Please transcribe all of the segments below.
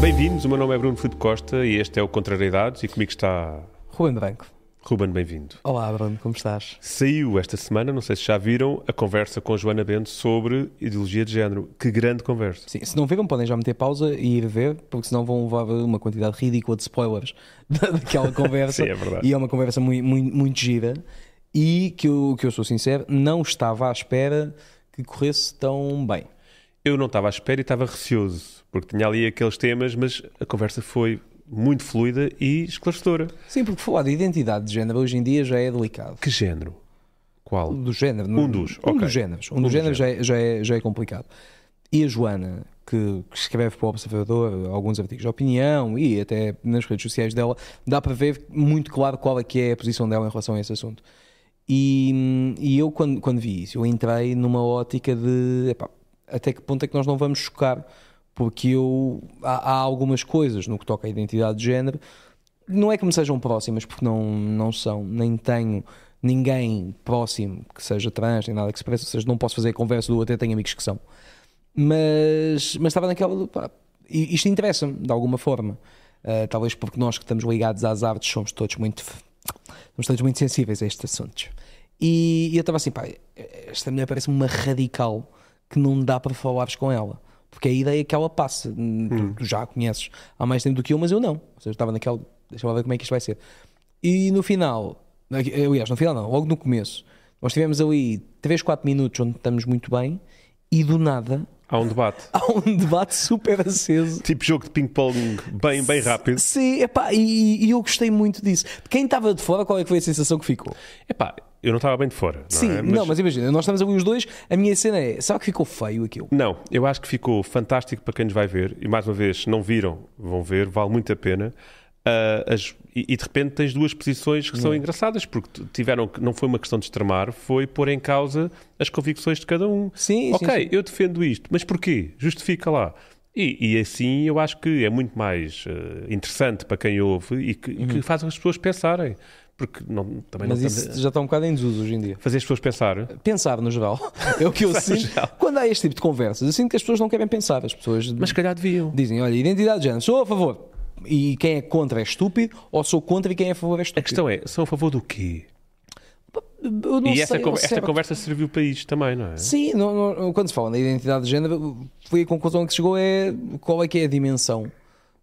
Bem-vindos, o meu nome é Bruno Filipe Costa e este é o Contrariedades e comigo está Ruben Branco. Ruben, bem-vindo. Olá, Bruno, como estás? Saiu esta semana, não sei se já viram, a conversa com Joana Bento sobre ideologia de género. Que grande conversa. Sim, se não viram, podem já meter pausa e ir ver, porque senão vão levar uma quantidade ridícula de spoilers daquela conversa. Sim, é verdade. E é uma conversa muito, muito, muito gira e que eu, que eu sou sincero, não estava à espera que corresse tão bem. Eu não estava à espera e estava receoso, porque tinha ali aqueles temas, mas a conversa foi muito fluida e esclarecedora. Sim, porque falar de identidade de género hoje em dia já é delicado. Que género? Qual? Do género. Um dos, Um ok. dos géneros. Um, Um dos géneros já é, já, é, já é complicado. E a Joana, que, que escreve para o Observador alguns artigos de opinião e até nas redes sociais dela, dá para ver muito claro qual é que é a posição dela em relação a esse assunto. E, e eu, quando, quando vi isso, eu entrei numa ótica de epá, até que ponto é que nós não vamos chocar, porque eu, há, há algumas coisas no que toca à identidade de género, não é que me sejam próximas, porque não, não são, nem tenho ninguém próximo que seja trans, nem nada que se pareça, ou seja, não posso fazer a conversa do até tenho amigos que são. Mas, mas estava naquela. pá, isto interessa-me, de alguma forma. Uh, talvez porque nós que estamos ligados às artes somos todos muito. Somos todos muito sensíveis a estes assuntos. E, e eu estava assim, pá, esta mulher parece uma radical que não dá para falares com ela. Porque a ideia que ela passa, hum, tu, tu já a conheces há mais tempo do que eu, mas eu não. Ou seja, eu estava naquela. Deixa eu ver como é que isto vai ser. E no final, aliás, no final não, logo no começo, nós tivemos ali 3, 4 minutos onde estamos muito bem e do nada Há um debate. há um debate super aceso. Tipo jogo de ping-pong bem, bem rápido. Sim, epá, e, e eu gostei muito disso. Quem estava de fora, qual é que foi a sensação que ficou? Epá, eu não estava bem de fora. Não Sim, é? não, mas imagina, nós estamos ali os dois, a minha cena é, será que ficou feio aquilo? Não, eu acho que ficou fantástico para quem nos vai ver. E mais uma vez, se não viram, vão ver, vale muito a pena. Ah, as- e, e de repente tens duas posições que Hum. são engraçadas, porque tiveram que não foi uma questão de extremar, foi pôr em causa as convicções de cada um. Sim, ok, sim, sim. eu defendo isto, mas porquê? Justifica lá. E, e assim eu acho que é muito mais eh, interessante para quem ouve e que, que faz as pessoas pensarem. Porque não, também Uhum. Mas não isso estamos já está um bocado em desuso hoje em dia. fazer as pessoas pensar. Pensar no geral é o que eu sinto. Quando há este tipo de conversas, eu sinto que as pessoas não querem pensar. As pessoas Mas se calhar deviam. dizem, olha, identidade de género, sou a favor. E quem é contra é estúpido, ou sou contra e quem é a favor é A estúpido. questão é, são a favor do quê? E sei essa, con- esta certo. conversa serviu para isto também, não é? Sim, não- não- quando se fala na identidade de género, foi a conclusão que se chegou é qual é que é a dimensão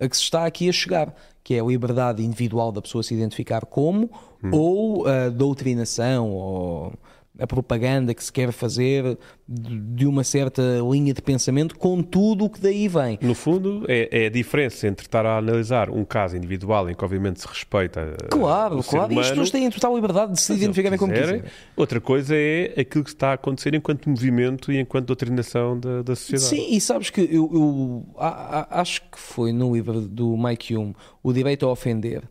a que se está aqui a chegar, que é a liberdade individual da pessoa se identificar como, ou a doutrinação, ou a propaganda que se quer fazer de uma certa linha de pensamento com tudo o que daí vem. No fundo, é, é a diferença entre estar a analisar um caso individual em que obviamente se respeita uh, Claro, claro, e as humano, pessoas têm total liberdade de se identificarem como quiserem. quiserem. Outra coisa é aquilo que está a acontecer enquanto movimento e enquanto doutrinação da, da sociedade. Sim, e sabes que eu, eu a- a- acho que foi no livro do Mike Hume, O Direito a Ofender,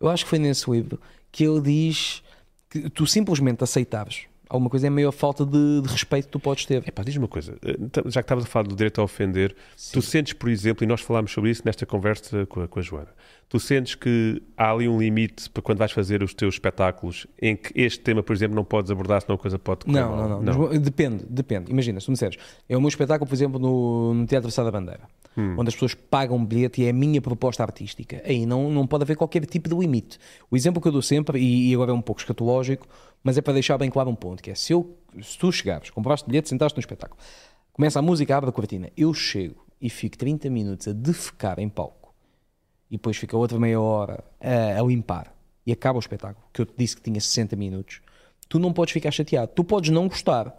eu acho que foi nesse livro que ele diz que tu simplesmente aceitares alguma coisa é a maior falta de, de respeito que tu podes ter. Epá, diz uma coisa, eh, já que estavas a falar do direito a ofender, tu sentes, por exemplo, e nós falámos sobre isso nesta conversa com a, com a Joana, tu sentes que há ali um limite para quando vais fazer os teus espetáculos em que este tema, por exemplo, não podes abordar, senão a coisa pode correr Não, mal? não, não, Depende, depende. Imagina, se tu me disseres, é o meu espetáculo, por exemplo, no, no Teatro Sá da Bandeira, onde as pessoas pagam um bilhete e é a minha proposta artística. Aí não, não pode haver qualquer tipo de limite. O exemplo que eu dou sempre, e, e agora é um pouco escatológico, mas é para deixar bem claro um ponto, que é se, eu, se tu chegares, compraste bilhete, sentaste no espetáculo, começa a música, abre a cortina, eu chego e fico 30 minutos a defecar em palco e depois fica outra meia hora a, a limpar e acaba o espetáculo, que eu te disse que tinha 60 minutos, tu não podes ficar chateado. Tu podes não gostar,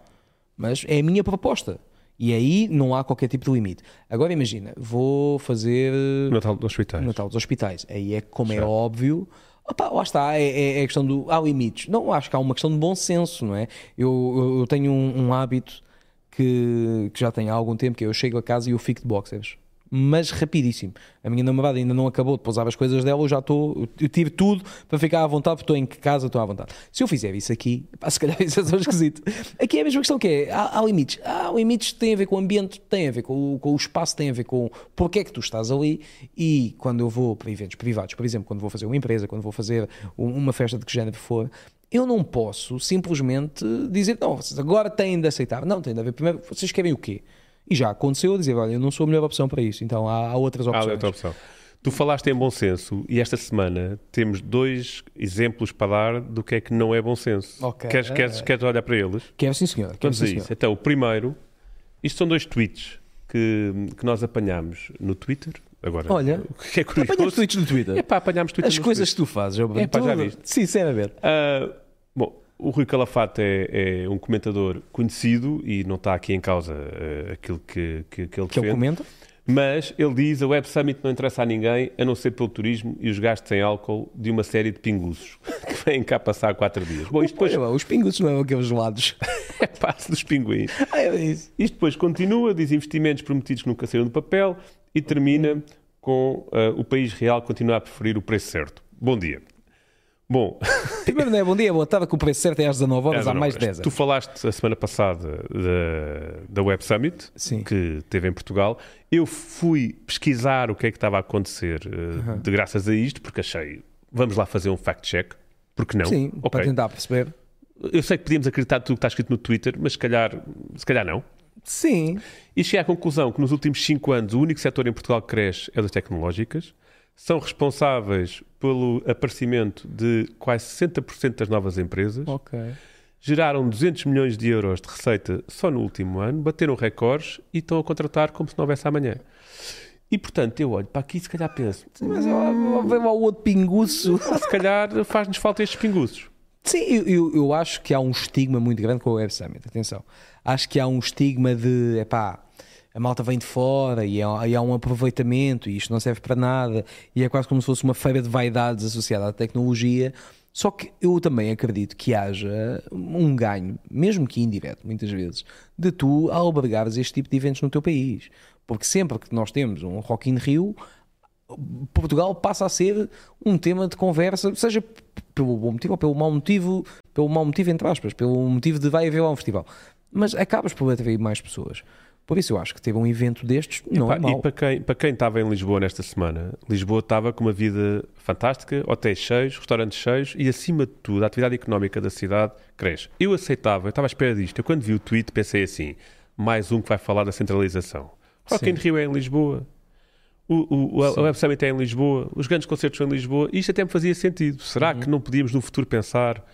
mas é a minha proposta. E aí não há qualquer tipo de limite. Agora imagina, vou fazer Natal dos hospitais. Natal dos hospitais. Aí é como é Certo. óbvio. Opa, lá está, é, é, é a questão do. Há limites. Não, acho que há uma questão de bom senso, não é? Eu, eu, eu tenho um, um hábito que, que já tenho há algum tempo, que é eu chego a casa e eu fico de boxers. Mas rapidíssimo. A minha namorada ainda não acabou de pousar as coisas dela, eu já estou. Eu tive tudo para ficar à vontade, porque estou em casa, estou à vontade. Se eu fizer isso aqui, pá, se calhar isso é só esquisito. Aqui é a mesma questão que é: há, há limites. Há limites que têm a ver com o ambiente, têm a ver com o, com o espaço, têm a ver com porque é que tu estás ali. E quando eu vou para eventos privados, por exemplo, quando vou fazer uma empresa, quando vou fazer um- uma festa de que género for, eu não posso simplesmente dizer, não, vocês agora têm de aceitar. Não, tem de haver. Primeiro, vocês querem o quê? E já aconteceu dizer, olha, eu não sou a melhor opção para isso, então há, há outras Há opções. outra opção. Tu falaste em bom senso e esta semana temos dois exemplos para dar do que é que não é bom senso. Queres, queres, queres olhar para eles? Quero sim, senhor. Quero Vamos sim, a senhor. isso. Então, o primeiro, isto são dois tweets que, que nós apanhámos no Twitter. Agora, Olha, o que é curioso. Apanhaste tweets no Twitter. É pá, apanhámos Twitter As coisas que tu fazes, eu É pá, já viste. Sinceramente. Ah, bom, o Rui Calafate é, é um comentador conhecido e não está aqui em causa ah, aquilo que, que, que ele Que ele defende. comenta. Mas ele diz a Web Summit não interessa a ninguém, a não ser pelo turismo e os gastos em álcool de uma série de pinguços que vêm cá passar quatro dias. Bom, isto depois os pinguços não é aqueles gelados. é passo dos pinguins. Ah, é isso. Isto depois continua, diz investimentos prometidos que nunca saíram do papel e termina com ah, o país real continua a preferir o preço certo. Bom dia. Bom, Primeiro não é bom dia, boa tarde, que o preço certo é às 19 horas, É, há mais de mas 10 Tu falaste a semana passada da, da Web Summit, Sim. que teve em Portugal. Eu fui pesquisar o que é que estava a acontecer eh, de graças a isto, porque achei, vamos lá fazer um fact-check, porque não? Sim, Ok. para tentar perceber. Eu sei que podíamos acreditar tudo o que está escrito no Twitter, mas se calhar, se calhar não. Sim. E cheguei à conclusão que nos últimos 5 anos o único setor em Portugal que cresce é das tecnológicas. São responsáveis pelo aparecimento de quase 60% das novas empresas. Ok. Geraram 200 milhões de euros de receita só no último ano, bateram recordes e estão a contratar como se não houvesse amanhã. E portanto, eu olho para aqui e se calhar penso, Mas vem lá o outro pinguço. se calhar faz-nos falta estes pinguços. Sim, eu, eu, eu acho que há um estigma muito grande com o Web Summit. Atenção. Acho que há um estigma de, epá, a malta vem de fora e há, e há um aproveitamento e isto não serve para nada e é quase como se fosse uma feira de vaidades associada à tecnologia. Só que eu também acredito que haja um ganho, mesmo que indireto, muitas vezes, de tu albergares este tipo de eventos no teu país. Porque sempre que nós temos um Rock in Rio, Portugal passa a ser um tema de conversa, seja pelo bom motivo ou pelo mau motivo, pelo mau motivo, entre aspas, pelo motivo de vai haver lá um festival. Mas acabas por atrair mais pessoas. Por isso eu acho que ter um evento destes não Pá, é mau. e para quem, para quem estava em Lisboa nesta semana, Lisboa estava com uma vida fantástica, hotéis cheios, restaurantes cheios e, acima de tudo, a atividade económica da cidade cresce. Eu aceitava, eu estava à espera disto. Eu, quando vi o tweet, pensei assim: mais um que vai falar da centralização. Rock Sim. in Rio é em Lisboa. O, o, Sim. a Web Summit é em Lisboa, os grandes concertos são em Lisboa, e isto até me fazia sentido. Será Uhum. que não podíamos no futuro pensar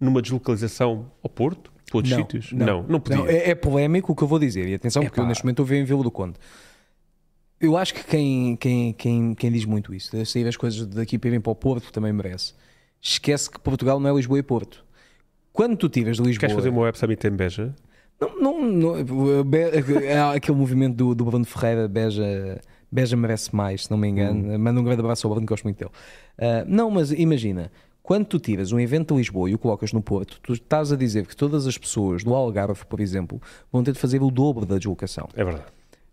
numa deslocalização ao Porto? Outros sítios? Não, não, podia. é, é polémico o que eu vou dizer. E atenção, porque eu Epá. neste momento a ver em Vila do Conde. Eu acho que quem, quem, quem, quem diz muito isso, de sair as coisas daqui para irem para o Porto, também merece. Esquece que Portugal não é Lisboa e Porto. Quando tu tiras de Lisboa. Queres fazer uma Web Summit em Beja? Não, não, não- Be- aquele movimento do, do Bruno Ferreira, Beja, Beja merece mais, se não me engano. Hum. Manda um grande abraço ao Bruno, que gosto muito dele. Ah, não, mas imagina, quando tu tiras um evento de Lisboa e o colocas no Porto, tu estás a dizer que todas as pessoas do Algarve, por exemplo, vão ter de fazer o dobro da deslocação. É verdade.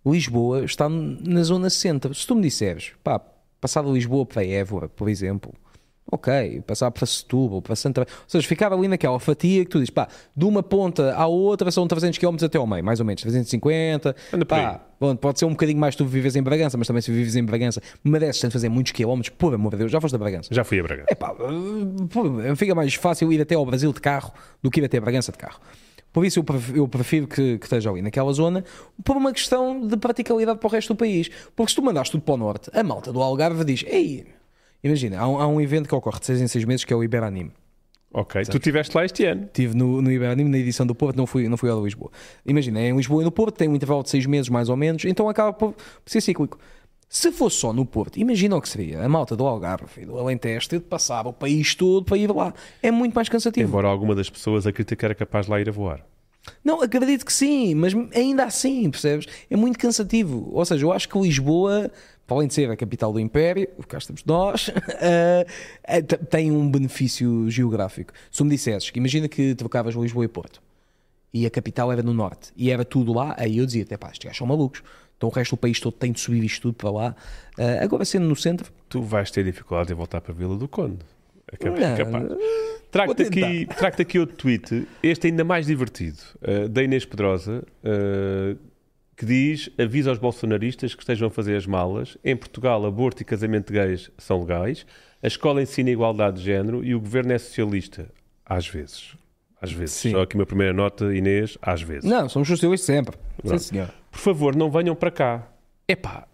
Lisboa está na zona centro. Se tu me disseres, pá, passar de Lisboa para Évora, por exemplo, ok, passar para Setúbal, para Santa Ou seja, ficar ali naquela fatia que tu dizes, pá, de uma ponta à outra são 300 km até ao meio, mais ou menos, 350. Anda. Pá, bom, pode ser um bocadinho mais tu vives em Bragança, mas também se vives em Bragança, mereces tanto fazer muitos quilómetros, por amor de Deus, já foste a Bragança. Já fui a Bragança. É pá, fica mais fácil ir até ao Brasil de carro do que ir até Bragança de carro. Por isso eu prefiro, que, que esteja ali naquela zona por uma questão de praticalidade para o resto do país. Porque se tu mandaste tudo para o norte, a malta do Algarve diz: Ei, imagina, há um, há um evento que ocorre de 6 em 6 meses que é o Iberanime. Ok, tu estiveste lá este ano. Estive no, no Iberanime, na edição do Porto, não fui, não fui ao de Lisboa. Imagina, é em Lisboa e no Porto, tem um intervalo de 6 meses mais ou menos, então acaba por, ser cíclico. Se fosse só no Porto, imagina o que seria a malta do Algarve e do Alentejo ter de passar o país todo para ir lá. É muito mais cansativo. Embora alguma das pessoas acredite que era capaz de lá ir a voar. Não, acredito que sim, mas ainda assim, percebes? É muito cansativo. Ou seja, eu acho que Lisboa, além de ser a capital do Império, cá estamos nós, eh, eh, t- tem um benefício geográfico. Se me dissesses que imagina que trocavas Lisboa e Porto e a capital era no norte e era tudo lá, aí eu dizia: pá, estes gajos são malucos. Então o resto do país todo tem de subir isto tudo para lá. Eh, agora, sendo no centro, Tu vais ter dificuldade em voltar para a Vila do Conde. É capaz. É capaz. Trago-te aqui, trago aqui outro tweet, este ainda mais divertido, uh, da Inês Pedrosa, uh, que diz: avisa aos bolsonaristas que estejam a fazer as malas. Em Portugal, aborto e casamento de gays são legais. A escola ensina igualdade de género e o governo é socialista. Às vezes. às vezes. Sim. Só aqui uma primeira nota, Inês, às vezes. Não, somos socialistas sempre. Sim, senhor. Por favor, não venham para cá. Epá,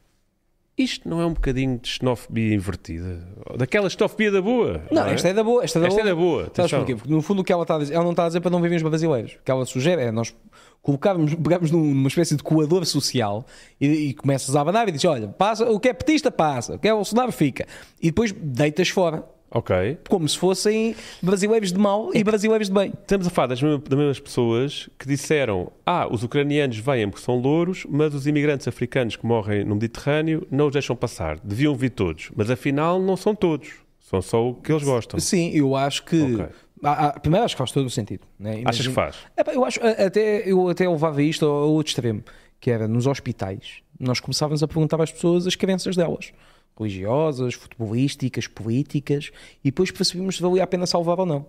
isto não é um bocadinho de xenofobia invertida? Daquela xenofobia da boa? Não, é? esta é da boa. Esta é da Esta boa. é da boa, Sabes porquê? Porque no fundo o que ela está a dizer, ela não está a dizer para não vivermos brasileiros. O que ela sugere é nós colocarmos, pegarmos num- numa espécie de coador social e, e começas a abanar e dizes: olha, passa, o que é petista passa, o que é Bolsonaro fica. E depois deitas fora. Ok. Como se fossem brasileiros de mal e brasileiros de bem. Estamos a falar das mesmas, das mesmas pessoas que disseram ah, os ucranianos vêm porque são louros, mas os imigrantes africanos que morrem no Mediterrâneo não os deixam passar. Deviam vir todos. Mas afinal não são todos. São só o que eles gostam. Sim, eu acho que. Ok. Ah, ah, primeiro, acho que faz todo o sentido. Né? Achas que faz? Epá, eu acho, até, eu até levava isto ao ao outro extremo, que era nos hospitais. Nós começávamos a perguntar às pessoas as crenças delas, religiosas, futebolísticas, políticas, e depois percebíamos se valia a pena salvar ou não.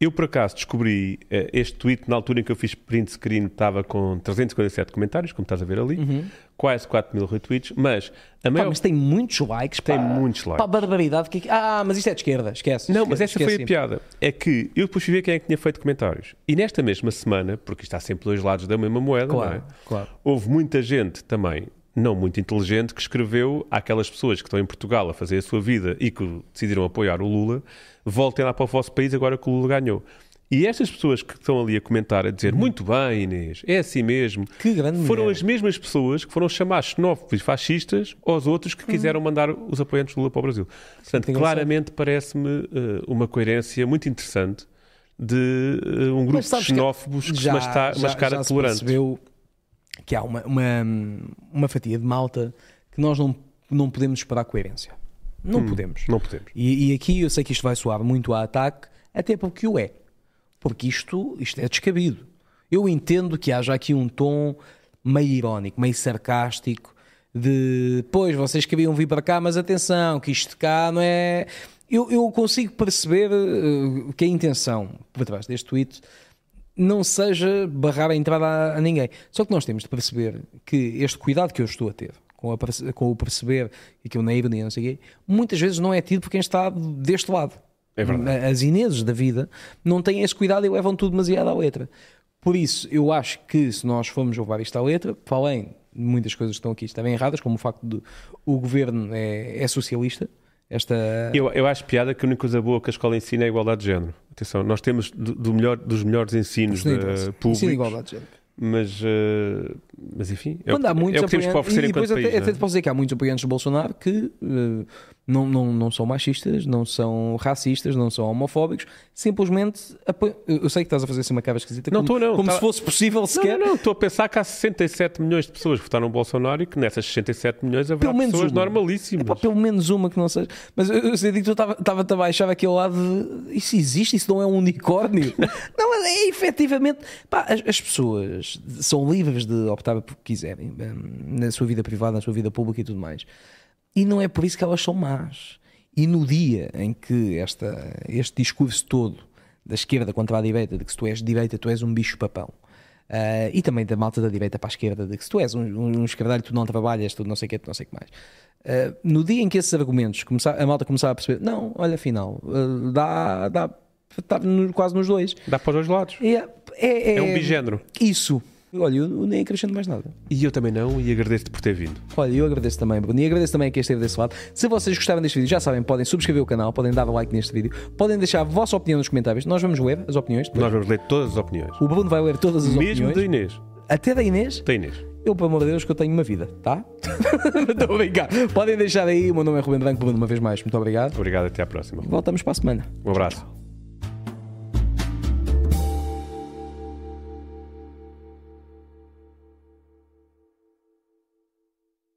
Eu, por acaso, descobri eh, este tweet na altura em que eu fiz print screen, estava com 347 comentários, como estás a ver ali, quase 4 mil retweets, mas a Pá, maior... mas tem muitos likes. Tem pá. muitos likes. Pá, barbaridade. Que... Ah, mas isto é de esquerda, esquece. Não, mas essa esquece, foi a esquece. piada. É que eu depois fui ver quem é que tinha feito comentários. E nesta mesma semana, porque isto há sempre dois lados da mesma moeda, é? Claro, claro. houve muita gente também, não muito inteligente, que escreveu àquelas pessoas que estão em Portugal a fazer a sua vida e que decidiram apoiar o Lula, voltem lá para o vosso país agora que o Lula ganhou. E estas pessoas que estão ali a comentar, a dizer muito bem, Inês, é assim mesmo, Que grande foram mulher. as mesmas pessoas que foram chamar xenófobos e fascistas aos outros que quiseram mandar os apoiantes do Lula para o Brasil. Portanto, claramente parece-me eh, uma coerência muito interessante de eh, um grupo de sabes que xenófobos que se masca- mascara se tolerante. percebeu que há uma, uma, uma fatia de malta que nós não, não podemos esperar coerência. Não Hum. podemos. Não podemos. E, e aqui eu sei que isto vai soar muito a ataque, até porque o é. Porque isto, isto é descabido. Eu entendo que haja aqui um tom meio irónico, meio sarcástico, de pois vocês queriam vir para cá, mas atenção, que isto cá não é. Eu, eu consigo perceber eh, que a intenção por trás deste tweet não seja barrar a entrada a, ninguém. Só que nós temos de perceber que este cuidado que eu estou a ter com, a com o perceber e que eu na ironia não sei o quê, muitas vezes não é tido por quem está deste lado. É verdade. As Ineses da vida não têm esse cuidado e levam tudo demasiado à letra. Por isso, eu acho que se nós formos levar isto à letra, para além de muitas coisas que estão aqui estarem erradas, como o facto de o governo é, é socialista, esta Eu, eu acho piada que a única coisa boa que a escola ensina é a igualdade de género. Atenção, nós temos do, do melhor, dos melhores ensinos interessa. públicos, Sim, igualdade de género. Mas, eh, mas enfim, é, o, Quando que- há muitos é o que temos para oferecer e depois país. até, não é? até posso dizer que há muitos apoiantes de Bolsonaro que eh, não, não, não são machistas, não são racistas, não são homofóbicos, simplesmente apoiam. Eu sei que estás a fazer assim uma cara esquisita, Não como, estou, não. como Tá- se fosse possível sequer. não, não, estou a pensar que há 67 milhões de pessoas que votaram no Bolsonaro e que nessas 67 milhões haverá Pelo pessoas uma. normalíssimas. Epá, pelo menos uma que não seja. Mas eu, eu sei que tu estava-te a baixar aquele lado de isso existe, isso não é um unicórnio. não, é efetivamente. Pá, as, as pessoas são livres de optar por que quiserem hum, na sua vida privada, na sua vida pública e tudo mais. E não é por isso que elas são más. E no dia em que esta, este discurso todo da esquerda contra a direita, de que se tu és de direita, tu és um bicho-papão. Ah, e também da malta da direita para a esquerda, de que se tu és um, um, um esquerdalho, tu não trabalhas, tu não sei o que, tu não sei o que mais. Ah, no dia em que esses argumentos começar, a malta começava a perceber, não, olha, afinal, ah, dá, dá, está no- quase nos dois. Dá para os dois lados. É, é, É um bigénero. Isso. Olha, eu nem acrescento mais nada. E eu também não, e agradeço-te por ter vindo. Olha, eu agradeço também, Bruno, e agradeço também a quem esteve desse lado. Se vocês gostaram deste vídeo, já sabem, podem subscrever o canal, podem dar like neste vídeo, podem deixar a vossa opinião nos comentários. Nós vamos ler as opiniões. depois. Nós vamos ler todas as opiniões. O Bruno vai ler todas as Mesmo opiniões. da Inês. Até da Inês. Da Inês. Eu, pelo amor de Deus, que eu tenho uma vida, tá? Estou a brincar. Podem deixar aí. O meu nome é Ruben Branco, Bruno, uma vez mais. Muito obrigado. Obrigado, até à próxima. Voltamos para a semana. Um abraço.